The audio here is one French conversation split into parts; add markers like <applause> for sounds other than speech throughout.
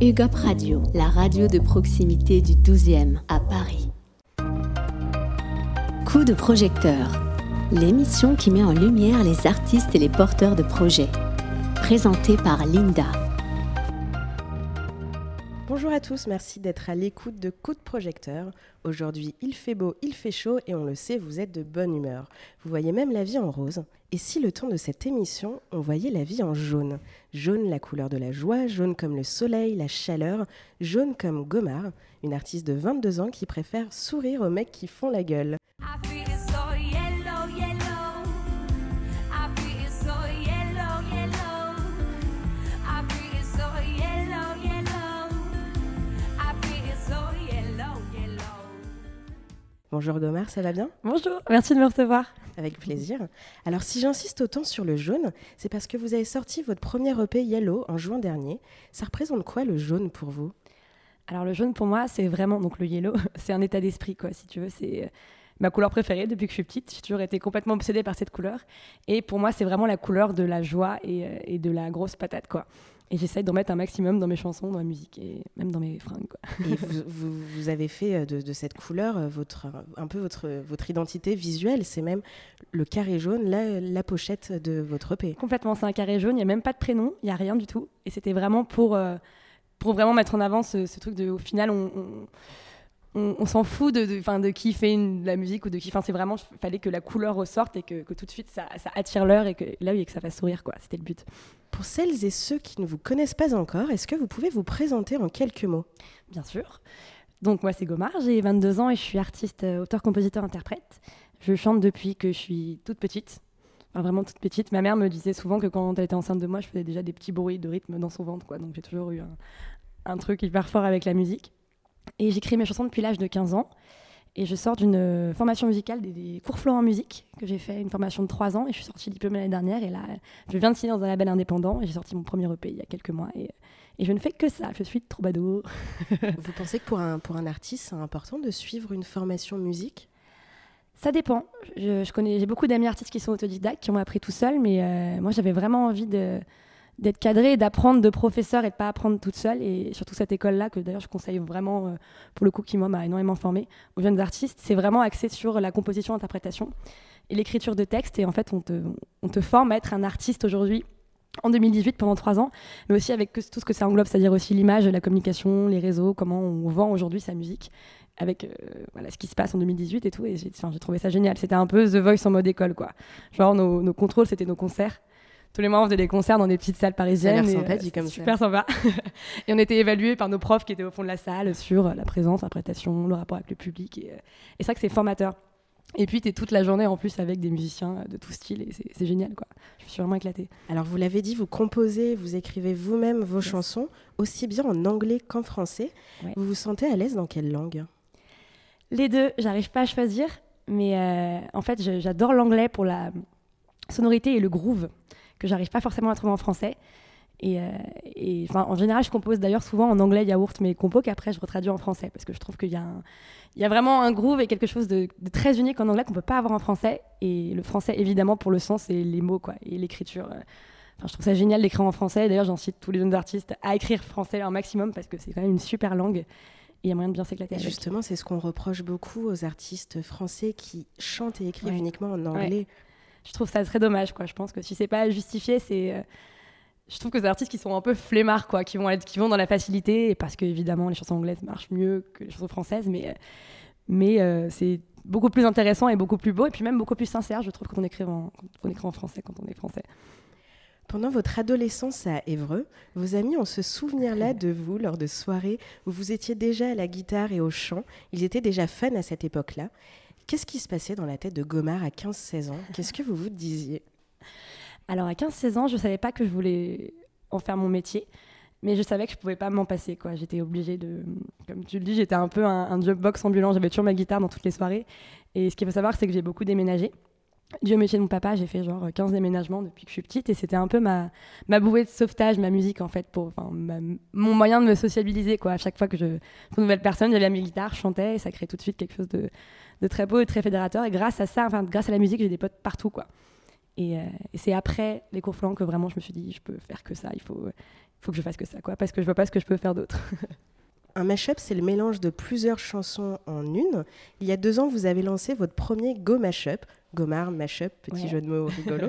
UGOP Radio, la radio de proximité du 12e à Paris. Coup de projecteur, l'émission qui met en lumière les artistes et les porteurs de projets. Présentée par Linda. Tous, merci d'être à l'écoute de Coup de projecteur. Aujourd'hui, il fait beau, il fait chaud et on le sait, vous êtes de bonne humeur. Vous voyez même la vie en rose. Et si le temps de cette émission, on voyait la vie en jaune? Jaune la couleur de la joie, jaune comme le soleil, la chaleur, jaune comme Gomar, une artiste de 22 ans qui préfère sourire aux mecs qui font la gueule. Bonjour Gomar, ça va bien? Bonjour, merci de me recevoir. Avec plaisir. Alors si j'insiste autant sur le jaune, c'est parce que vous avez sorti votre premier EP Yellow en juin dernier. Ça représente quoi le jaune pour vous? Alors le jaune pour moi, c'est vraiment donc le yellow, <laughs> c'est un état d'esprit quoi, si tu veux, c'est euh, ma couleur préférée depuis que je suis petite. J'ai toujours été complètement obsédée par cette couleur. Et pour moi, c'est vraiment la couleur de la joie et, euh, et de la grosse patate, quoi. Et j'essaye d'en mettre un maximum dans mes chansons, dans ma musique et même dans mes fringues. Quoi. Et <laughs> vous, vous, avez fait euh, de, de, cette couleur euh, votre, un peu votre, votre identité visuelle. C'est même le carré jaune, la, la, pochette de votre EP. Complètement, c'est un carré jaune. Il n'y a même pas de prénom, il n'y a rien du tout. Et c'était vraiment pour, euh, pour vraiment mettre en avant ce, ce truc de, au final, on, on on, s'en fout de, de, de, qui fait une, la musique ou de qui. Enfin, c'est vraiment, il fallait que la couleur ressorte et que, que tout de suite ça, ça attire l'heure et que là, oui, que ça fasse sourire, quoi. C'était le but. Pour celles et ceux qui ne vous connaissent pas encore, est-ce que vous pouvez vous présenter en quelques mots? Bien sûr. Donc, moi, c'est Gomar, j'ai 22 ans et je suis artiste, euh, auteur, compositeur, interprète. Je chante depuis que je suis toute petite. vraiment toute petite. Ma mère me disait souvent que quand elle était enceinte de moi, je faisais déjà des petits bruits de rythme dans son ventre. Quoi. Donc, j'ai toujours eu un, un truc hyper fort avec la musique. Et j'écris mes chansons depuis l'âge de 15 ans. Et je sors d'une euh, formation musicale, des, cours Florent en musique, que j'ai fait une formation de 3 ans. Et je suis sortie diplômée l'année dernière. Et là, je viens de signer dans un label indépendant. Et j'ai sorti mon premier EP il y a quelques mois. Et, et je ne fais que ça. Je suis troubadour. <laughs> Vous pensez que pour un, pour un artiste, c'est important de suivre une formation musique? Ça dépend. Je, je connais, j'ai beaucoup d'amis artistes qui sont autodidactes, qui ont appris tout seul, mais euh, moi j'avais vraiment envie de, d'être cadré et d'apprendre de professeurs et de pas apprendre toute seule. Et surtout cette école-là, que d'ailleurs je conseille vraiment, euh, pour le coup, qui m'a énormément formé aux jeunes artistes, c'est vraiment axé sur la composition, l'interprétation et l'écriture de textes. Et en fait, on te, on te forme à être un artiste aujourd'hui. En 2018, pendant trois ans, mais aussi avec tout ce que ça englobe, c'est-à-dire aussi l'image, la communication, les réseaux, comment on vend aujourd'hui sa musique, avec euh, voilà, ce qui se passe en 2018 et tout. Et j'ai trouvé ça génial. C'était un peu The Voice en mode école, quoi. Genre, nos, nos contrôles, c'était nos concerts tous les mois, on faisait des concerts dans des petites salles parisiennes. Ça sympa, dit comme super sympa. <laughs> et on était évalués par nos profs qui étaient au fond de la salle sur la présence, l'interprétation, le rapport avec le public. Et, euh, et c'est vrai que c'est formateur. Et puis, tu es toute la journée en plus avec des musiciens de tout style et c'est génial, quoi. Je suis vraiment éclatée. Alors, vous l'avez dit, vous composez, vous écrivez vous-même vos chansons, aussi bien en anglais qu'en français. Vous vous sentez à l'aise dans quelle langue? Les deux, j'arrive pas à choisir, mais euh, en fait, j'adore l'anglais pour la sonorité et le groove que j'arrive pas forcément à trouver en français. Et, euh, et en général, je compose d'ailleurs souvent en anglais yaourt mes compos qu'après je retraduis en français parce que je trouve qu'il y, y, a vraiment un groove et quelque chose de, très unique en anglais qu'on peut pas avoir en français. Et le français, évidemment, pour le sens et les mots quoi, et l'écriture. Euh, enfin, je trouve ça génial d'écrire en français. D'ailleurs, j'incite tous les jeunes artistes à écrire français un maximum parce que c'est quand même une super langue. Et il y a moyen de bien s'éclater. Justement, c'est ce qu'on reproche beaucoup aux artistes français qui chantent et écrivent uniquement en anglais je trouve ça très dommage. Quoi. Je pense que si c'est pas justifié, c'est. Euh, je trouve que c'est des artistes qui sont un peu flemmards, quoi, qui vont, être, qui vont dans la facilité, parce que évidemment les chansons anglaises marchent mieux que les chansons françaises, mais, euh, mais euh, c'est beaucoup plus intéressant et beaucoup plus beau, et puis même beaucoup plus sincère, je trouve, quand on écrit en, quand on écrit en français, quand on est français. Pendant votre adolescence à Évreux, vos amis ont ce souvenir-là de vous lors de soirées où vous étiez déjà à la guitare et au chant. Ils étaient déjà fans à cette époque-là. Qu'est-ce qui se passait dans la tête de Gomard à 15-16 ans? Qu'est-ce que vous vous disiez? Alors à 15-16 ans, je ne savais pas que je voulais en faire mon métier, mais je savais que je ne pouvais pas m'en passer. J'étais obligée de... Comme tu le dis, j'étais un peu un, un jukebox ambulant, j'avais toujours ma guitare dans toutes les soirées. Et ce qu'il faut savoir, c'est que j'ai beaucoup déménagé. Du métier de mon papa, j'ai fait genre 15 déménagements depuis que je suis petite et c'était un peu ma, bouée de sauvetage, ma musique en fait, pour mon moyen de me sociabiliser. Quoi. À chaque fois que je une nouvelle personne, j'allais à mes guitares, je chantais et ça crée tout de suite quelque chose de, de très beau et très fédérateur. Et grâce à ça, enfin, grâce à la musique, j'ai des potes partout, quoi. Et, euh, c'est après les cours flancs que vraiment je me suis dit, je peux faire que ça. Il faut, faut que je fasse que ça, quoi, parce que je vois pas ce que je peux faire d'autre. <laughs> Un mashup, c'est le mélange de plusieurs chansons en une. Il y a deux ans, vous avez lancé votre premier Go Mashup. Gomard, mashup, petit jeu de mots <laughs> rigolo.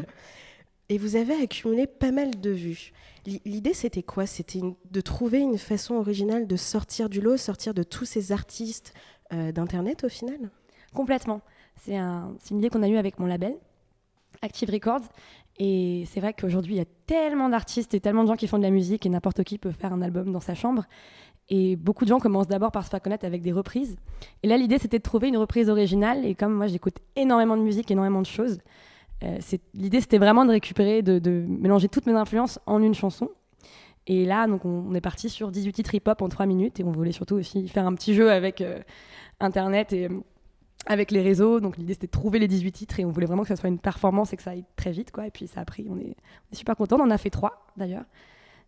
Et vous avez accumulé pas mal de vues. L'idée, c'était quoi? C'était de trouver une façon originale de sortir du lot, sortir de tous ces artistes euh, d'Internet au final? Complètement. C'est une idée qu'on a eue avec mon label, Active Records. Et c'est vrai qu'aujourd'hui, il y a tellement d'artistes et tellement de gens qui font de la musique et n'importe qui peut faire un album dans sa chambre. Et beaucoup de gens commencent d'abord par se faire connaître avec des reprises. Et là, l'idée, c'était de trouver une reprise originale. Et comme moi, j'écoute énormément de musique, énormément de choses, euh, l'idée, c'était vraiment de récupérer, de, mélanger toutes mes influences en une chanson. Et là, donc, on, est parti sur 18 titres hip-hop en 3 minutes. Et on voulait surtout aussi faire un petit jeu avec euh, Internet et euh, avec les réseaux. Donc, l'idée, c'était de trouver les 18 titres. Et on voulait vraiment que ça soit une performance et que ça aille très vite. Quoi. Et puis, ça a pris. On est, on est super contents. On en a fait trois, d'ailleurs.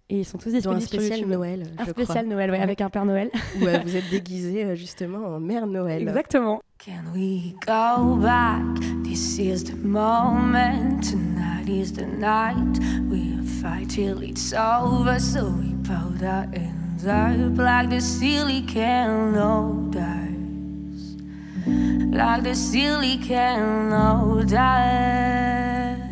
Et ils sont tous disponibles un spécial Noël. Un spécial Noël, ouais, avec un Père Noël. <laughs> Où euh, vous êtes déguisé euh, justement en Mère Noël. Exactement. Can we go back? This is the moment. Tonight is the night. We'll fight till it's over. So we powder in the black. The silly can notice. Like the silly can notice.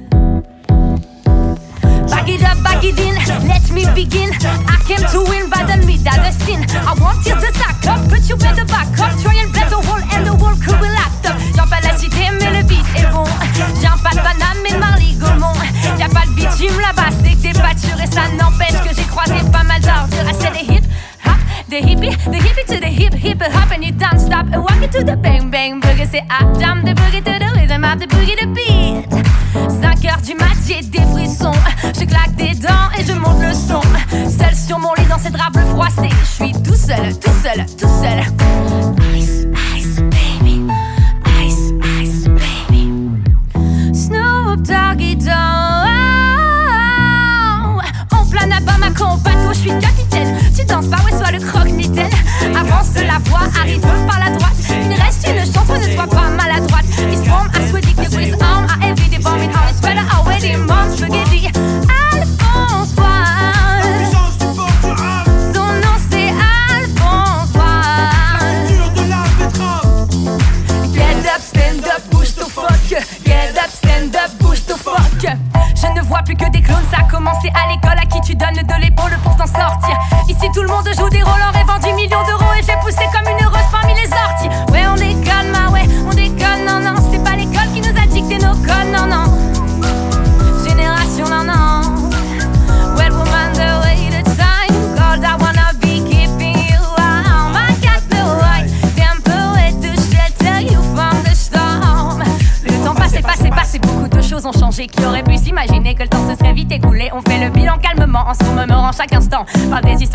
Back it up, back it in, let me begin. I came to win, but don't meet that. I want you to stack up, but you better back up. Try and blend the wall and the wall could will act up. J'en pas la cité, mais le beat est bon. J'en pas de Paname, mais Marley Gaumont. Y'a pas de bitume là-bas, c'est que t'es pâture et ça n'empêche que j'ai croisé pas mal d'ordures. I said hip hop, the hippie, the hippie to the hip hip hop, and you don't stop. And walk it to the bang bang boogie, c'est I jam the boogie to the rhythm of the boogie the beat. 5 heures du mat, j'ai des. Je claque des dents et je monte le son. Seul sur mon lit dans ces draps bleus froissés. Je suis tout seul, tout seul, tout seul.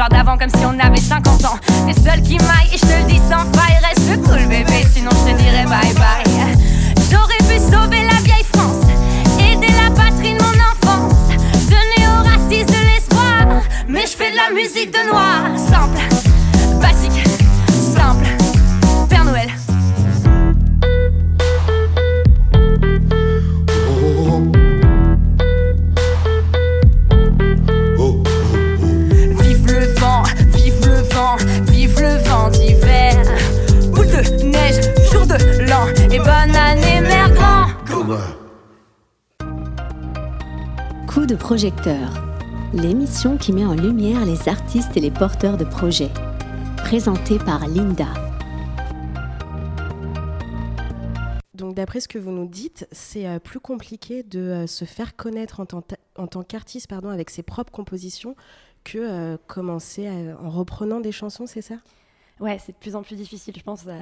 D'avant comme si on avait 50 ans. T'es seul qui maille qui met en lumière les artistes et les porteurs de projets. Présentée par Linda. Donc d'après ce que vous nous dites, c'est euh, plus compliqué de euh, se faire connaître en tant, en tant qu'artiste pardon, avec ses propres compositions que euh, commencer à- en reprenant des chansons, c'est ça? Ouais, c'est de plus en plus difficile. Je pense que ça,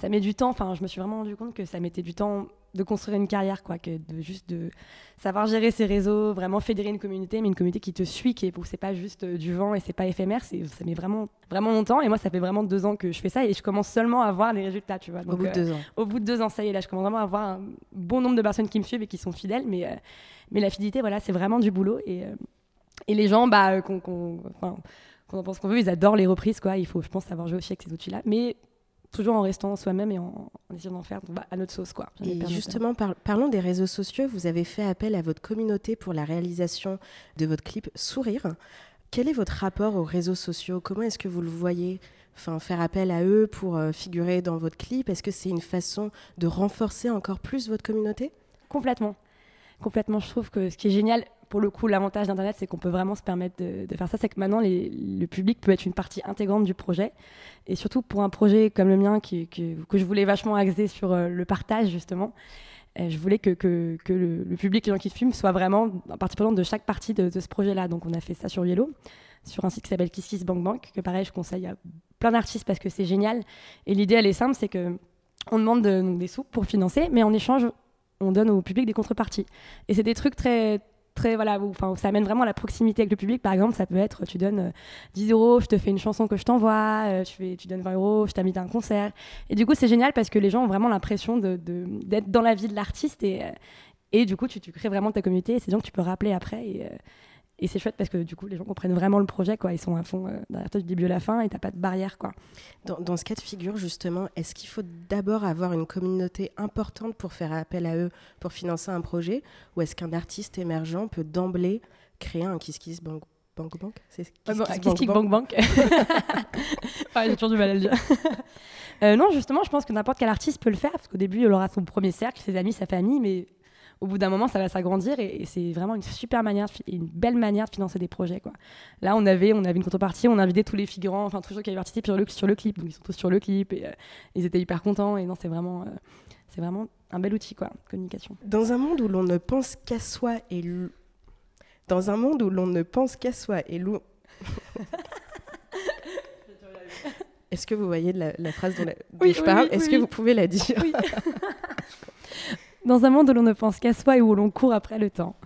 ça met du temps. Enfin, je me suis vraiment rendu compte que ça mettait du temps de construire une carrière, quoi, que de juste de savoir gérer ses réseaux, vraiment fédérer une communauté, mais une communauté qui te suit, qui c'est pas juste euh, du vent et c'est pas éphémère. C'est, ça met vraiment, vraiment longtemps. Et moi, ça fait vraiment deux ans que je fais ça et je commence seulement à voir les résultats, tu vois. Au bout de euh, deux ans. au bout de deux ans, ça y est, là, je commence vraiment à avoir un bon nombre de personnes qui me suivent et qui sont fidèles. Mais, euh, mais la fidélité, voilà, c'est vraiment du boulot. Et, euh, et les gens, bah, euh, qu'on, qu'on en pense qu'on veut, ils adorent les reprises, quoi. Il faut, je pense, savoir jouer aussi avec ces outils-là. Mais toujours en restant soi-même et en, en essayant d'en faire bah, à notre sauce, quoi. Et justement, par- parlons des réseaux sociaux. Vous avez fait appel à votre communauté pour la réalisation de votre clip Sourire. Quel est votre rapport aux réseaux sociaux? Comment est-ce que vous le voyez? Enfin, faire appel à eux pour euh, figurer dans votre clip, est-ce que c'est une façon de renforcer encore plus votre communauté? Complètement. Complètement, je trouve que ce qui est génial, pour le coup, l'avantage d'Internet, c'est qu'on peut vraiment se permettre de, faire ça. C'est que maintenant, le public peut être une partie intégrante du projet. Et surtout pour un projet comme le mien, que je voulais vachement axer sur euh, le partage, justement, euh, je voulais que, le, public, les gens qui filment, soient vraiment partie prenante de chaque partie de, de ce projet-là. Donc on a fait ça sur Yellow sur un site qui s'appelle Kiss Kiss Bank Bank, que pareil, je conseille à plein d'artistes parce que c'est génial. Et l'idée, elle est simple, c'est que on demande des sous pour financer, mais en échange, on donne au public des contreparties. Et c'est des trucs très voilà enfin ça amène vraiment à la proximité avec le public. Par exemple ça peut être tu donnes 10 euh, euros je te fais une chanson que je t'envoie euh, tu, fais, tu donnes 20 euros je t'invite à un concert. Et du coup c'est génial parce que les gens ont vraiment l'impression d'être de, dans la vie de l'artiste et, euh, et du coup tu, crées vraiment ta communauté et c'est des gens que tu peux rappeler après et c'est chouette parce que du coup, les gens comprennent vraiment le projet, quoi. Ils sont à fond euh, derrière toi du début à la fin et t'as pas de barrière, quoi. Dans, dans, ce cas de figure, justement, est-ce qu'il faut d'abord avoir une communauté importante pour faire appel à eux pour financer un projet? Ou est-ce qu'un artiste émergent peut d'emblée créer un Kiss Kiss Bank Bank Bank C'est Kiss, Kiss, Bank Bank. <laughs> J'ai toujours du mal à le dire. <laughs> euh, non, justement, je pense que n'importe quel artiste peut le faire parce qu'au début, il aura son premier cercle, ses amis, sa famille, mais au bout d'un moment, ça va s'agrandir et, c'est vraiment une super manière, une belle manière de financer des projets. Quoi. Là, on avait, on avait une contrepartie, on a invité tous les figurants, enfin tous ceux qui avaient participé sur le, sur le clip, donc ils sont tous sur le clip et euh, ils étaient hyper contents. Et non, c'est vraiment, euh, c'est vraiment un bel outil, quoi, communication. Dans un monde où l'on ne pense qu'à soi et dans un monde où l'on ne pense qu'à soi et l'ou... <laughs> Est-ce que vous voyez la, phrase dont, je parle? Est-ce que vous pouvez la dire? <laughs> Dans un monde où l'on ne pense qu'à soi et où l'on court après le temps.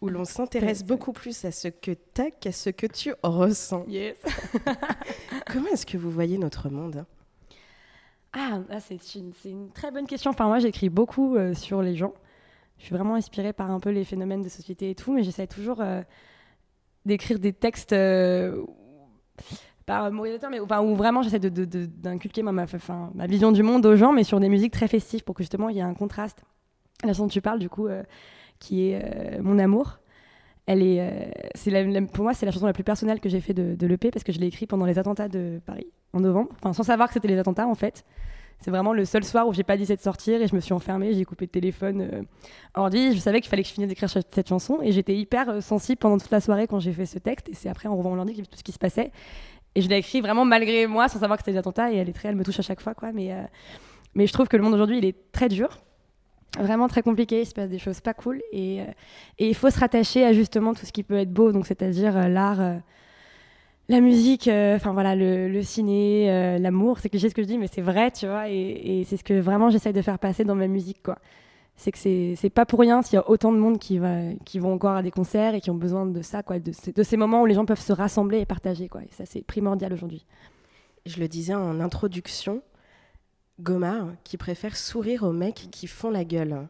Où l'on s'intéresse beaucoup plus à ce que tu as qu'à ce que tu ressens. Yes. <laughs> Comment est-ce que vous voyez notre monde Ah, c'est une, très bonne question. Enfin, moi, j'écris beaucoup euh, sur les gens. Je suis vraiment inspirée par un peu les phénomènes de société et tout, mais j'essaie toujours euh, d'écrire des textes. Euh, pas moralisateur, mais enfin, où vraiment j'essaie d'inculquer ma, ma vision du monde aux gens, mais sur des musiques très festives pour que justement il y ait un contraste la chanson dont tu parles, du coup, euh, qui est euh, Mon amour. Elle est, euh, c'est pour moi, c'est la chanson la plus personnelle que j'ai fait de, l'EP parce que je l'ai écrite pendant les attentats de Paris en novembre, enfin sans savoir que c'était les attentats en fait. C'est vraiment le seul soir où j'ai pas dit de sortir et je me suis enfermée, j'ai coupé le téléphone, ordi. Je savais qu'il fallait que je finisse d'écrire cette chanson et j'étais hyper sensible pendant toute la soirée quand j'ai fait ce texte. Et c'est après en revoyant l'ordi que j'ai vu tout ce qui se passait. Et je l'ai écrit vraiment malgré moi, sans savoir que c'était des attentats. Et elle est très, elle me touche à chaque fois, quoi. Mais, mais je trouve que le monde aujourd'hui, il est très dur vraiment très compliqué, il se passe des choses pas cool et, euh, et il faut se rattacher à justement tout ce qui peut être beau, donc c'est-à-dire euh, l'art, euh, la musique, enfin voilà, le, ciné, l'amour, c'est cliché ce que je dis, mais c'est vrai, tu vois, et, c'est ce que vraiment j'essaye de faire passer dans ma musique, quoi. C'est que c'est pas pour rien s'il y a autant de monde qui, va, qui vont encore à des concerts et qui ont besoin de ça, quoi, de, de ces moments où les gens peuvent se rassembler et partager, quoi. Et ça, c'est primordial aujourd'hui. Je le disais en introduction, Gomard qui préfère sourire aux mecs qui font la gueule.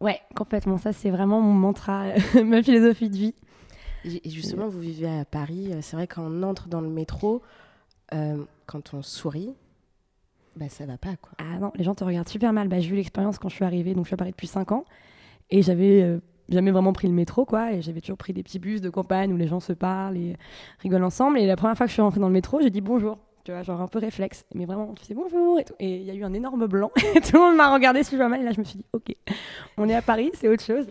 Ouais, complètement. Ça, c'est vraiment mon mantra, <laughs> ma philosophie de vie. Et justement, vous vivez à Paris. C'est vrai qu'on entre dans le métro, euh, quand on sourit, bah ça va pas quoi. Ah non, les gens te regardent super mal. Bah, j'ai eu l'expérience quand je suis arrivée, donc je suis à Paris depuis 5 ans, et j'avais euh, jamais vraiment pris le métro quoi, et j'avais toujours pris des petits bus de campagne où les gens se parlent et rigolent ensemble. Et la première fois que je suis rentrée dans le métro, j'ai dit bonjour tu vois, genre un peu réflexe. Mais vraiment, tu sais bonjour et tout. Et il y a eu un énorme blanc. <laughs> Et tout le monde m'a regardé super mal. Et là, je me suis dit, ok, on est à Paris, c'est autre chose.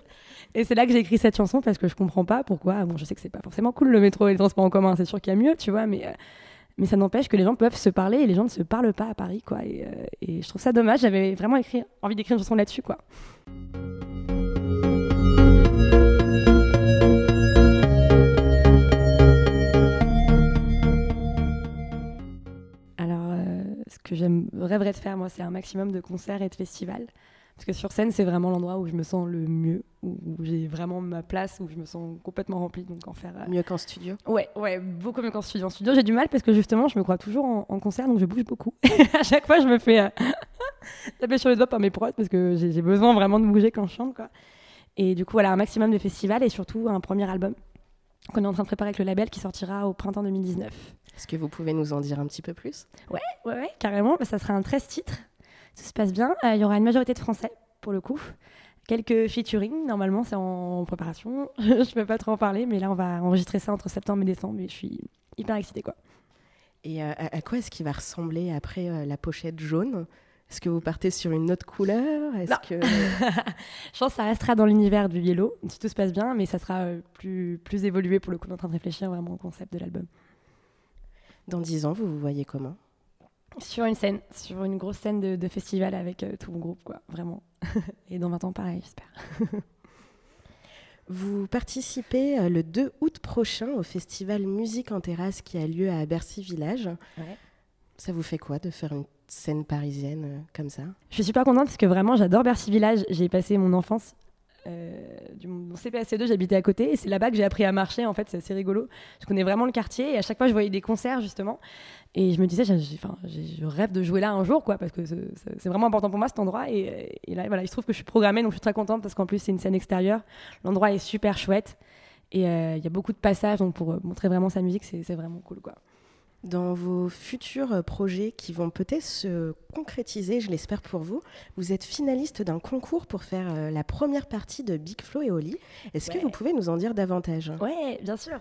Et c'est là que j'ai écrit cette chanson parce que je comprends pas pourquoi. Bon, je sais que c'est pas forcément cool le métro et les transports en commun, c'est sûr qu'il y a mieux, tu vois, mais. Euh, mais ça n'empêche que les gens peuvent se parler et les gens ne se parlent pas à Paris, quoi. Et, euh, et je trouve ça dommage. J'avais vraiment écrit, envie d'écrire une chanson là-dessus, quoi. Que j'aimerais de faire, moi, c'est un maximum de concerts et de festivals. Parce que sur scène, c'est vraiment l'endroit où je me sens le mieux, où, j'ai vraiment ma place, où je me sens complètement remplie. Donc en faire. Euh, mieux qu'en studio Ouais, ouais, beaucoup mieux qu'en studio. En studio, j'ai du mal parce que justement, je me crois toujours en, concert, donc je bouge beaucoup. <laughs> à chaque fois, je me fais euh, <laughs> taper sur les doigts par mes prods parce que j'ai besoin vraiment de bouger quand je chante, quoi. Et du coup, voilà, un maximum de festivals et surtout un premier album qu'on est en train de préparer avec le label qui sortira au printemps 2019. Est-ce que vous pouvez nous en dire un petit peu plus? Ouais, ouais, ouais, carrément. Bah, ça sera un 13 titres. Ça se passe bien. Euh, il y aura une majorité de Français, pour le coup. quelques featuring. Normalement, c'est en préparation. <laughs> je peux pas trop en parler, mais là, on va enregistrer ça entre septembre et décembre. Et je suis hyper excitée, quoi. Et euh, à, quoi est-ce qu'il va ressembler après euh, la pochette jaune? Est-ce que vous partez sur une autre couleur? Est-ce que <laughs> je pense que ça restera dans l'univers du yellow, si tout se passe bien, mais ça sera euh, plus, plus évolué pour le coup. On est en train de réfléchir vraiment au concept de l'album. Dans dix ans, vous vous voyez comment? Sur une scène, sur une grosse scène de, festival avec tout mon groupe, quoi, vraiment. <laughs> Et dans 20 ans, pareil, j'espère. <laughs> Vous participez euh, le 2 août prochain au festival Musique en terrasse qui a lieu à Bercy Village. Ça vous fait quoi de faire une scène parisienne euh, comme ça? Je suis super contente parce que vraiment j'adore Bercy Village. J'ai passé mon enfance euh, du, mon CPAC2, j'habitais à côté et c'est là-bas que j'ai appris à marcher. En fait, c'est assez rigolo. Je connais vraiment le quartier et à chaque fois, je voyais des concerts justement. Et je me disais, je rêve de jouer là un jour, quoi, parce que c'est vraiment important pour moi cet endroit. Et, là, voilà, il se trouve que je suis programmée, donc je suis très contente parce qu'en plus, c'est une scène extérieure. L'endroit est super chouette et euh, il y a beaucoup de passages, donc pour montrer vraiment sa musique, c'est vraiment cool, quoi. Dans vos futurs projets qui vont peut-être se concrétiser, je l'espère pour vous, vous êtes finaliste d'un concours pour faire euh, la première partie de Big Flow et Oli. Est-ce que vous pouvez nous en dire davantage? Oui, bien sûr.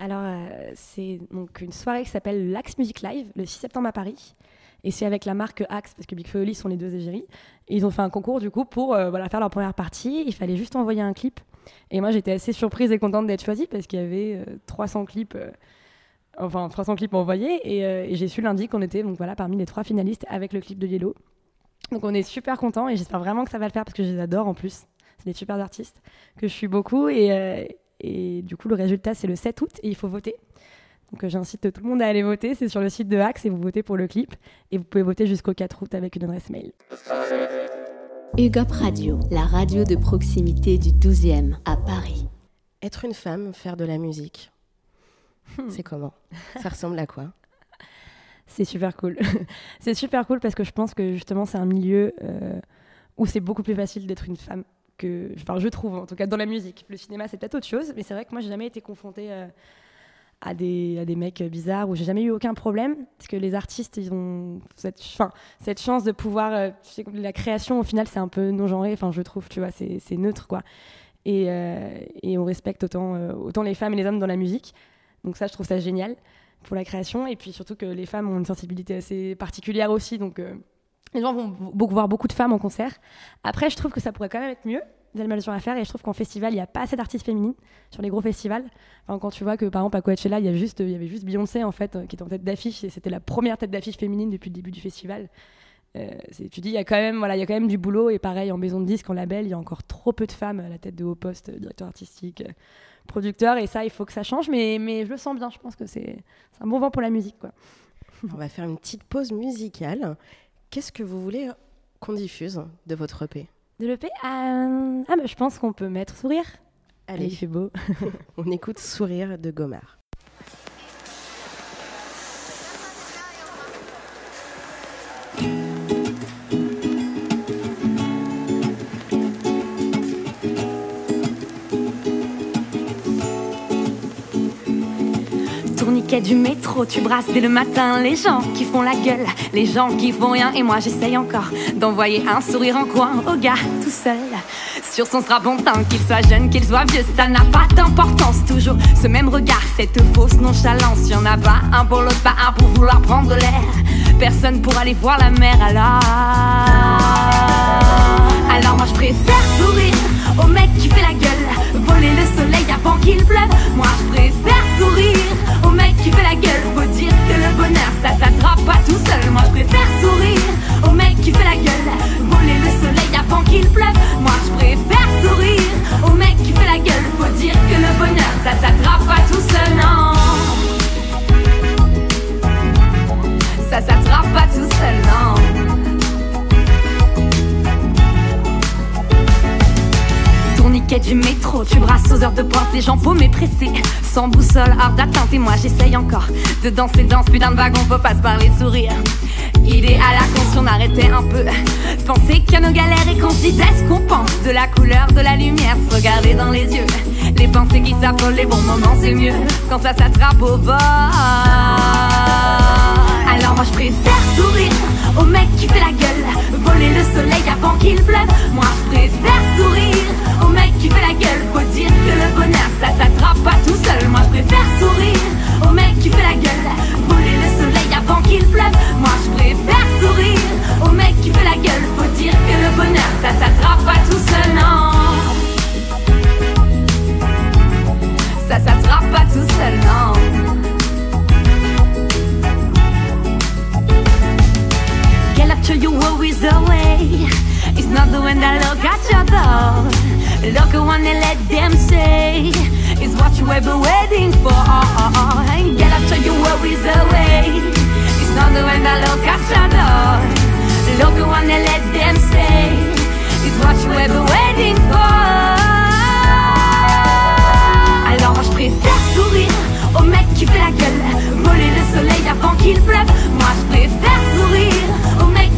Alors, euh, c'est donc une soirée qui s'appelle l'Axe Music Live, le 6 septembre à Paris. Et c'est avec la marque Axe, parce que Big Flow et Oli sont les deux égéries. Et ils ont fait un concours, du coup, pour euh, voilà, faire leur première partie. Il fallait juste envoyer un clip. Et moi, j'étais assez surprise et contente d'être choisie, parce qu'il y avait 300 clips enfin 300 clips envoyés euh, et, j'ai su lundi qu'on était donc voilà parmi les trois finalistes avec le clip de Yellow. Donc on est super content et j'espère vraiment que ça va le faire parce que je les adore en plus. C'est des super artistes que je suis beaucoup et, euh, et du coup le résultat c'est le 7 août et il faut voter. Donc euh, j'incite tout le monde à aller voter, c'est sur le site de Axe et vous votez pour le clip et vous pouvez voter jusqu'au 4 août avec une adresse mail. UGOP Radio, la radio de proximité du 12e à Paris. Être une femme, faire de la musique, C'est comment? Ça ressemble à quoi? C'est super cool. <laughs> c'est super cool parce que je pense que justement c'est un milieu euh, où c'est beaucoup plus facile d'être une femme que, enfin je trouve en tout cas dans la musique. Le cinéma c'est peut-être autre chose, mais c'est vrai que moi j'ai jamais été confrontée euh, à des, à des mecs bizarres où j'ai jamais eu aucun problème parce que les artistes ils ont cette, cette chance de pouvoir, euh, la création au final c'est un peu non genré, enfin je trouve, tu vois, c'est neutre quoi. Et, et, on respecte autant, autant les femmes et les hommes dans la musique. Donc ça, je trouve ça génial pour la création. Et puis surtout que les femmes ont une sensibilité assez particulière aussi. Donc euh, les gens vont beaucoup voir beaucoup de femmes en concert. Après, je trouve que ça pourrait quand même être mieux. sur à faire et je trouve qu'en festival il n'y a pas assez d'artistes féminines sur les gros festivals enfin, quand tu vois que par exemple à Coachella il y, a il y avait juste Beyoncé en fait qui était en tête d'affiche et c'était la première tête d'affiche féminine depuis le début du festival euh, tu dis il y a quand même voilà il y a quand même du boulot et pareil en maison de disque en label il y a encore trop peu de femmes à la tête de haut poste directeur artistique producteur et ça il faut que ça change mais, mais je le sens bien je pense que c'est un bon vent pour la musique quoi. On va faire une petite pause musicale. Qu'est-ce que vous voulez qu'on diffuse de votre EP De l'EP euh, Ah bah, je pense qu'on peut mettre Sourire. Allez, il fait beau. <laughs> On écoute Sourire de Gomard. Du métro, tu brasses dès le matin les gens qui font la gueule, les gens qui font rien. Et moi j'essaye encore d'envoyer un sourire en coin au gars tout seul. Sur son strapontin, qu'il soit jeune, qu'il soit vieux, ça n'a pas d'importance. Toujours ce même regard, cette fausse nonchalance. Y'en a pas un pour l'autre, pas un pour vouloir prendre l'air. Personne pour aller voir la mer alors. Alors moi je préfère sourire au mec qui fait la gueule, voler le soleil avant qu'il pleuve. Moi je préfère sourire au Faut dire que le bonheur ça s'attrape pas tout seul. Moi je préfère sourire au mec qui fait la gueule, voler le soleil avant qu'il pleuve. Moi je préfère sourire au mec qui fait la gueule. Faut dire que le bonheur ça s'attrape pas tout seul, non. Ça s'attrape pas tout seul, non. Tourniquet du métro, tu brasses aux heures de pointe, les gens paumés pressés, sans boussole, hors d'atteinte, et moi j'essaye encore de danser dans ce putain de wagon, faut pas se parler sourire. Idée à la con si on arrêtait un peu, penser qu'à nos galères et qu'on se disait ce qu'on pense de la couleur, de la lumière, se regarder dans les yeux. Les pensées qui s'affolent, les bons moments c'est mieux quand ça s'attrape au vol. Alors moi je préfère sourire au mec qui fait la gueule, voler le le soleil avant qu'il pleuve. Moi je préfère sourire au mec qui fait la gueule. Faut dire que le bonheur ça s'attrape pas tout seul. Moi je préfère sourire au mec qui fait la gueule. Voler le soleil avant qu'il pleuve. Moi je préfère sourire au mec qui fait la gueule. Faut dire que le bonheur ça s'attrape pas tout seul. Non. Ça s'attrape pas tout seul, non. Get up your worries away. It's not the one that look at your door. Look at one and let them say. It's what you have been waiting for. Get up to your worries away. It's not the one that look door. Look at one and let them say. It's what you have been waiting for. Alors je préfère sourire au mec qui fait la gueule Voler le soleil avant qu'il pleuve Moi je préfère sourire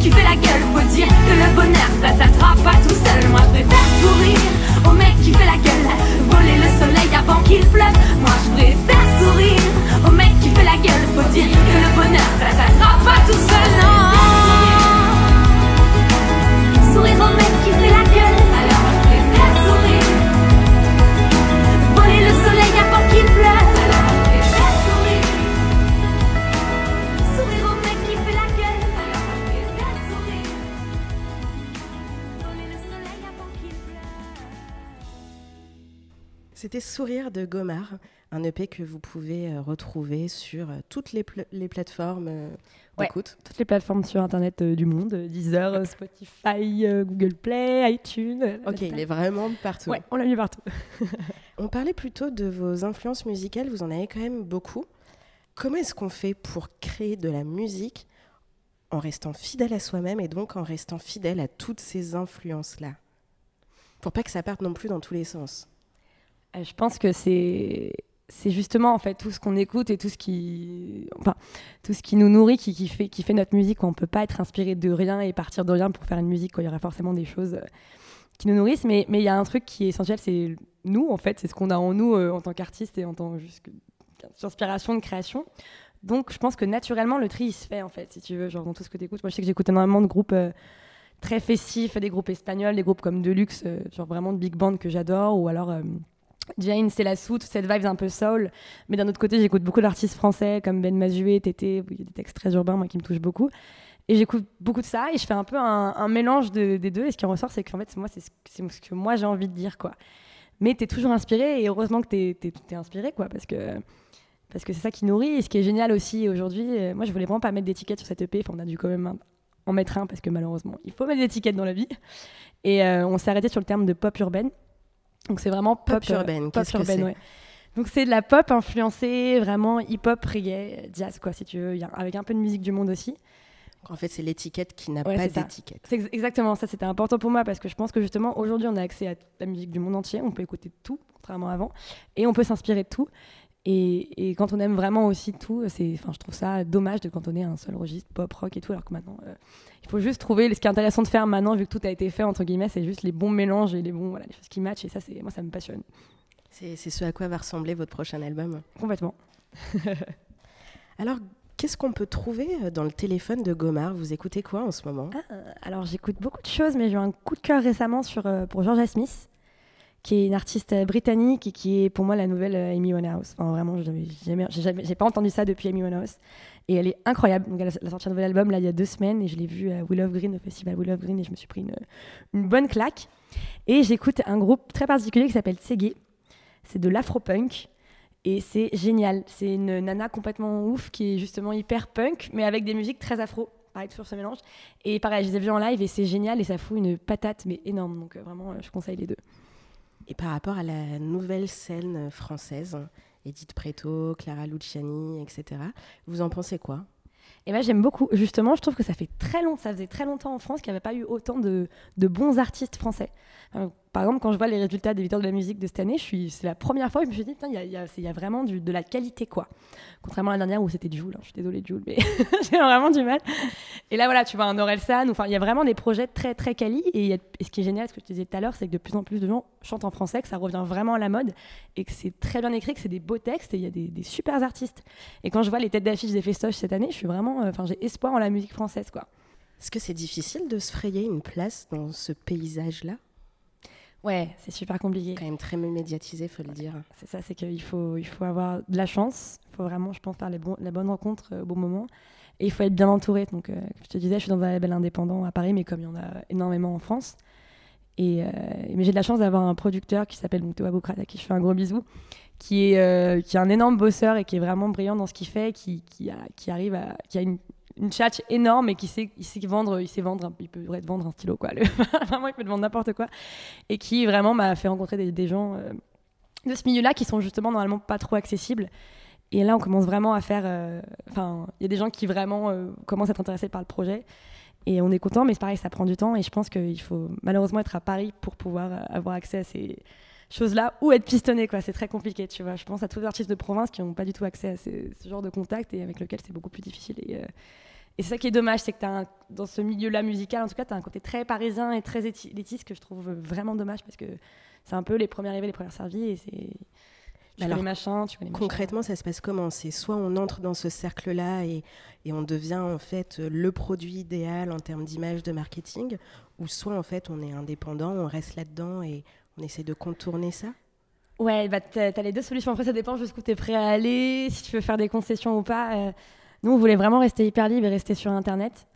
qui fait la gueule Faut dire que le bonheur ça s'attrape pas tout seul. Moi je préfère sourire au mec qui fait la gueule Voler le soleil avant qu'il pleuve. Moi je préfère sourire au mec qui fait la gueule Faut dire que le bonheur ça s'attrape pas tout seul. Non C'était Sourire de Gomard, un EP que vous pouvez euh, retrouver sur euh, toutes les, pla- les plateformes euh, Ouais. d'écoute. Toutes les plateformes sur internet euh, du monde, Deezer, Spotify, euh, Google Play, iTunes. Ok, il est vraiment partout. Ouais, on l'a mis partout. <laughs> On parlait plutôt de vos influences musicales, vous en avez quand même beaucoup. Comment est-ce qu'on fait pour créer de la musique en restant fidèle à soi-même et donc en restant fidèle à toutes ces influences-là? Pour pas que ça parte non plus dans tous les sens. Euh, Je pense que c'est justement en fait tout ce qu'on écoute et tout ce qui enfin tout ce qui nous nourrit qui, fait notre musique. On peut pas être inspiré de rien et partir de rien pour faire une musique quoi. il y aura forcément des choses euh, qui nous nourrissent. Mais il y a un truc qui est essentiel c'est nous en fait. C'est ce qu'on a en nous euh, en tant qu'artiste et en tant d'inspiration de création. Donc je pense que naturellement le tri il se fait en fait si tu veux genre dans tout ce que tu écoutes moi je sais que j'écoute énormément de groupes très festifs des groupes espagnols des groupes comme Deluxe euh, genre vraiment de big band que j'adore ou alors Jane, c'est la soute, cette vibe un peu soul. Mais d'un autre côté, j'écoute beaucoup d'artistes français comme Ben Mazué, Tété, il y a des textes très urbains, moi, qui me touchent beaucoup. Et j'écoute beaucoup de ça et je fais un peu un, mélange de- des deux. Et ce qui en ressort, c'est qu'en fait, moi, c'est ce, que moi j'ai envie de dire, quoi. Mais t'es toujours inspiré et heureusement que t'es es, inspiré, quoi, parce que parce que c'est ça qui nourrit. Et ce qui est génial aussi aujourd'hui, euh, moi, je voulais vraiment pas mettre d'étiquette sur cette EP. Enfin, on a dû quand même en mettre un parce que malheureusement, il faut mettre des étiquettes dans la vie. Et euh, on s'est arrêté sur le terme de pop urbaine. Donc c'est vraiment pop, Pop urbaine, pop qu'est-ce que urbaine, c'est ouais. Donc c'est de la pop influencée vraiment hip-hop, reggae, jazz quoi si tu veux, avec un peu de musique du monde aussi. En fait, c'est l'étiquette qui n'a Ouais, pas d'étiquette. C'est ex- exactement ça, c'était important pour moi parce que je pense que justement aujourd'hui on a accès à la musique du monde entier, on peut écouter tout contrairement à avant et on peut s'inspirer de tout. Et, et quand on aime vraiment aussi tout, c'est, enfin, je trouve ça dommage de cantonner à un seul registre pop, rock et tout, alors que maintenant, euh, il faut juste trouver. Ce qui est intéressant de faire maintenant, vu que tout a été fait entre guillemets, c'est juste les bons mélanges et les bons, voilà, les choses qui matchent. Et ça, c'est moi, ça me passionne C'est ce à quoi va ressembler votre prochain album. complètement. <laughs> Alors, qu'est-ce qu'on peut trouver euh, dans le téléphone de Gomard? Vous écoutez quoi en ce moment? Euh, alors j'écoute beaucoup de choses, mais j'ai eu un coup de cœur récemment sur, euh, pour Georgia Smith, qui est une artiste euh, britannique et qui est pour moi la nouvelle euh, Amy Winehouse. Enfin vraiment, j'avais jamais, j'ai pas entendu ça depuis Amy Winehouse. Et elle est incroyable. Donc elle a, sorti un nouvel album là il y a deux semaines et je l'ai vu à Willow Green, au festival Willow Green, et je me suis pris une, bonne claque. Et j'écoute un groupe très particulier qui s'appelle Tsege. C'est de l'afro-punk. Et c'est génial. C'est une nana complètement ouf qui est justement hyper punk, mais avec des musiques très afro. Pareil, toujours ce mélange. Et pareil, je les ai vus en live et c'est génial et ça fout une patate, mais énorme. Donc euh, vraiment, je conseille les deux. Et par rapport à la nouvelle scène française, Edith Preto, Clara Luciani, etc., vous en pensez quoi? Et moi, j'aime beaucoup. Justement, je trouve que ça fait très long, ça faisait très longtemps en France qu'il n'y avait pas eu autant de, bons artistes français. Enfin, par exemple, quand je vois les résultats des victoires de la musique de cette année, c'est la première fois où je me suis dit, il y a, vraiment de la qualité, quoi. Contrairement à la dernière où c'était Jules. hein. Je suis désolée, Jules, mais <laughs> j'ai vraiment du mal. Et là, voilà, tu vois un Orelsan. Enfin, il y a vraiment des projets très, très quali. Et ce qui est génial, ce que je te disais tout à l'heure, c'est que de plus en plus de gens chantent en français, que ça revient vraiment à la mode et que c'est très bien écrit, que c'est des beaux textes et il y a des, des super artistes. Et quand je vois les têtes d'affiche des festoches cette année, je suis vraiment, euh, enfin, j'ai espoir en la musique française, quoi. Est-ce que c'est difficile de se frayer une place dans ce paysage-là? Ouais, c'est super compliqué. Quand même très médiatisé, faut le dire. C'est ça, c'est qu'il faut, il faut avoir de la chance. Il faut vraiment, je pense, faire les bons, la bonne rencontre euh, au bon moment. Et il faut être bien entouré. Donc, euh, je te disais, je suis dans un label indépendant à Paris, mais comme il y en a énormément en France. Et, euh, mais j'ai de la chance d'avoir un producteur qui s'appelle Théo Aboukrat, à qui je fais un gros bisou, qui est, qui est un énorme bosseur et qui est vraiment brillant dans ce qu'il fait, qui, qui, a, qui arrive à, qui a une une chat énorme et qui sait, il vendre, il sait vendre, il peut vendre un stylo quoi. <laughs> vraiment, il peut vendre n'importe quoi. Et qui vraiment m'a fait rencontrer des, gens euh, de ce milieu-là qui sont justement normalement pas trop accessibles. Et là, on commence vraiment à faire. Euh, enfin, il y a des gens qui vraiment euh, commencent à être intéressés par le projet. Et on est content, mais c'est pareil, ça prend du temps. Et je pense qu'il faut malheureusement être à Paris pour pouvoir avoir accès à ces choses-là ou être pistonné. quoi. C'est très compliqué, tu vois. Je pense à tous les artistes de province qui n'ont pas du tout accès à ce genre de contact et avec lequel c'est beaucoup plus difficile. Et, et c'est ça qui est dommage, c'est que as dans ce milieu-là musical, en tout cas, tu as un côté très parisien et très élitiste que je trouve vraiment dommage parce que c'est un peu les premiers arrivés, les premiers servis et c'est. Tu Alors, connais machin, tu connais Concrètement, ça se passe comment? C'est soit on entre dans ce cercle-là et, et, on devient en fait le produit idéal en termes d'image, de marketing, ou soit en fait on est indépendant, on reste là-dedans et on essaie de contourner ça Ouais, bah, tu as, les deux solutions. Après, ça dépend jusqu'où tu es prêt à aller, si tu veux faire des concessions ou pas. Euh, nous, on voulait vraiment rester hyper libre et rester sur Internet,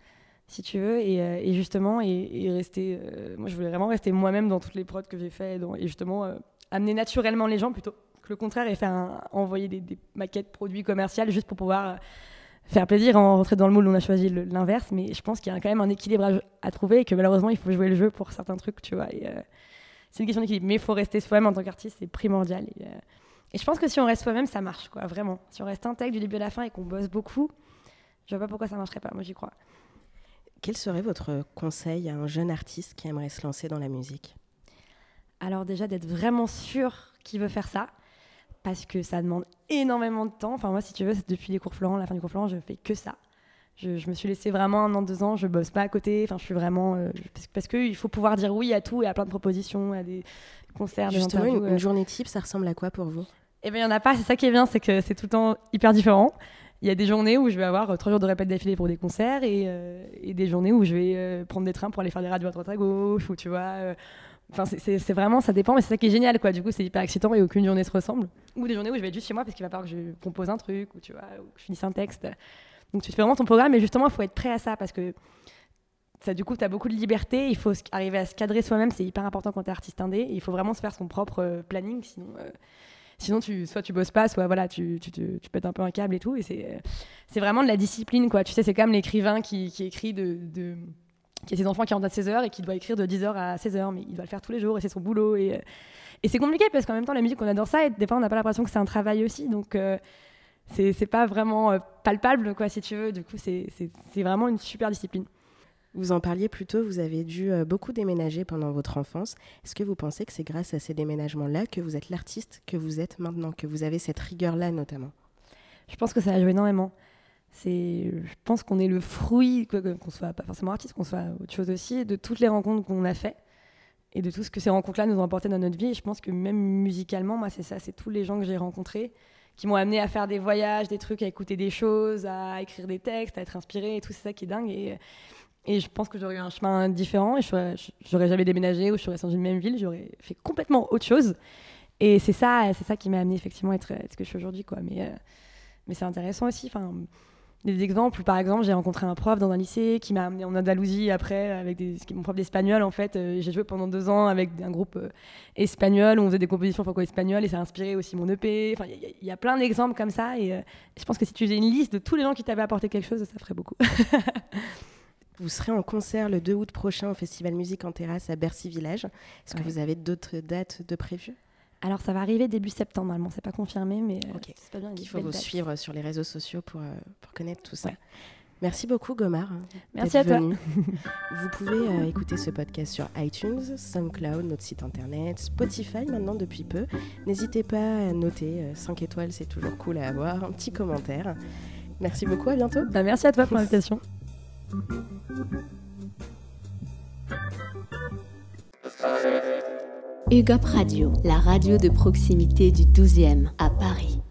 si tu veux, et, euh, justement, et, rester. Euh, moi, je voulais vraiment rester moi-même dans toutes les prods que j'ai fait, et justement amener naturellement les gens plutôt que le contraire et faire envoyer des, maquettes produits commerciaux juste pour pouvoir faire plaisir en rentrer dans le moule. On a choisi l'inverse, mais je pense qu'il y a quand même un équilibre à, trouver et que malheureusement, il faut jouer le jeu pour certains trucs, tu vois. C'est une question d'équilibre, mais il faut rester soi-même en tant qu'artiste, c'est primordial. Et, et je pense que si on reste soi-même, ça marche, quoi, vraiment. Si on reste intègre du début à la fin et qu'on bosse beaucoup, je vois pas pourquoi ça marcherait pas. Moi, j'y crois. Quel serait votre conseil à un jeune artiste qui aimerait se lancer dans la musique? Alors déjà d'être vraiment sûr qu'il veut faire ça, parce que ça demande énormément de temps. Enfin moi, si tu veux, depuis les cours Florent, la fin du cours Florent, je fais que ça. Je, me suis laissé vraiment un an, deux ans, je bosse pas à côté. Enfin, je suis vraiment euh, parce, qu'il faut pouvoir dire oui à tout et à plein de propositions, à des concerts, Justement, des une, une, journée type, ça ressemble à quoi pour vous? Eh bien, il y en a pas. C'est ça qui est bien, c'est que c'est tout le temps hyper différent. Il y a des journées où je vais avoir euh, trois jours de répète d'affilée pour des concerts et, euh, et, des journées où je vais prendre des trains pour aller faire des radios à droite à gauche ou tu vois. Enfin, c'est vraiment, ça dépend, mais c'est ça qui est génial, quoi. Du coup, c'est hyper excitant et aucune journée se ressemble. Ou des journées où je vais être juste chez moi parce qu'il va falloir que je compose un truc ou tu vois, ou que je finisse un texte. Donc tu fais vraiment ton programme, mais justement, il faut être prêt à ça parce que ça, du coup, tu as beaucoup de liberté. Il faut arriver à se cadrer soi-même. C'est hyper important quand tu es artiste indé. il faut vraiment se faire son propre euh, planning. Sinon, euh, sinon tu, soit tu bosses pas, soit voilà, tu, tu, tu, pètes un peu un câble et tout. Et c'est, euh, c'est vraiment de la discipline. Quoi. Tu sais, c'est comme l'écrivain qui, écrit de, qui a ses enfants qui rentrent à 16h et qui doit écrire de 10h à 16h. Mais il doit le faire tous les jours et c'est son boulot. Et, et c'est compliqué parce qu'en même temps, la musique, on adore ça. Et des fois, on n'a pas l'impression que c'est un travail aussi. Donc c'est pas vraiment euh, palpable, quoi, si tu veux. Du coup, c'est vraiment une super discipline. Vous en parliez plus tôt, vous avez dû euh, beaucoup déménager pendant votre enfance. Est-ce que vous pensez que c'est grâce à ces déménagements-là que vous êtes l'artiste que vous êtes maintenant, que vous avez cette rigueur-là notamment? Je pense que ça a joué énormément. Je pense qu'on est le fruit, qu'on soit pas forcément artiste, qu'on soit autre chose aussi, de toutes les rencontres qu'on a faites et de tout ce que ces rencontres-là nous ont apporté dans notre vie. Et je pense que même musicalement, moi, c'est ça, c'est tous les gens que j'ai rencontrés qui m'ont amené à faire des voyages, des trucs, à écouter des choses, à écrire des textes, à être inspiré et tout, c'est ça qui est dingue. Et, et je pense que j'aurais eu un chemin différent et j'aurais jamais déménagé ou je serais dans une même ville, j'aurais fait complètement autre chose. Et c'est ça, c'est ça qui m'a amené effectivement à être, ce que je suis aujourd'hui. Mais, euh, mais c'est intéressant aussi. Enfin, des exemples. Par exemple, j'ai rencontré un prof dans un lycée qui m'a amené en Andalousie après avec des, mon prof d'espagnol. En fait, euh, j'ai joué pendant deux ans avec un groupe euh, espagnol où on faisait des compositions franco-espagnoles et ça a inspiré aussi mon EP. Enfin, il y, a plein d'exemples comme ça et euh, je pense que si tu faisais une liste de tous les gens qui t'avaient apporté quelque chose, ça ferait beaucoup. <laughs> vous serez en concert le 2 août prochain au Festival Musique en Terrasse à Bercy Village. Est-ce que vous avez d'autres dates de prévues? Alors ça va arriver début septembre, normalement, c'est pas confirmé, mais euh, c'est pas bien. Il faut vous suivre sur les réseaux sociaux pour, euh, pour connaître tout ça. Merci beaucoup Gomar. Merci à toi. <laughs> Vous pouvez euh, écouter ce podcast sur iTunes, SoundCloud, notre site internet, Spotify maintenant depuis peu. N'hésitez pas à noter 5 étoiles, c'est toujours cool à avoir, un petit commentaire. Merci beaucoup, à bientôt. Bah, merci à toi pour l'invitation. <laughs> UGOP Radio, la radio de proximité du 12e à Paris.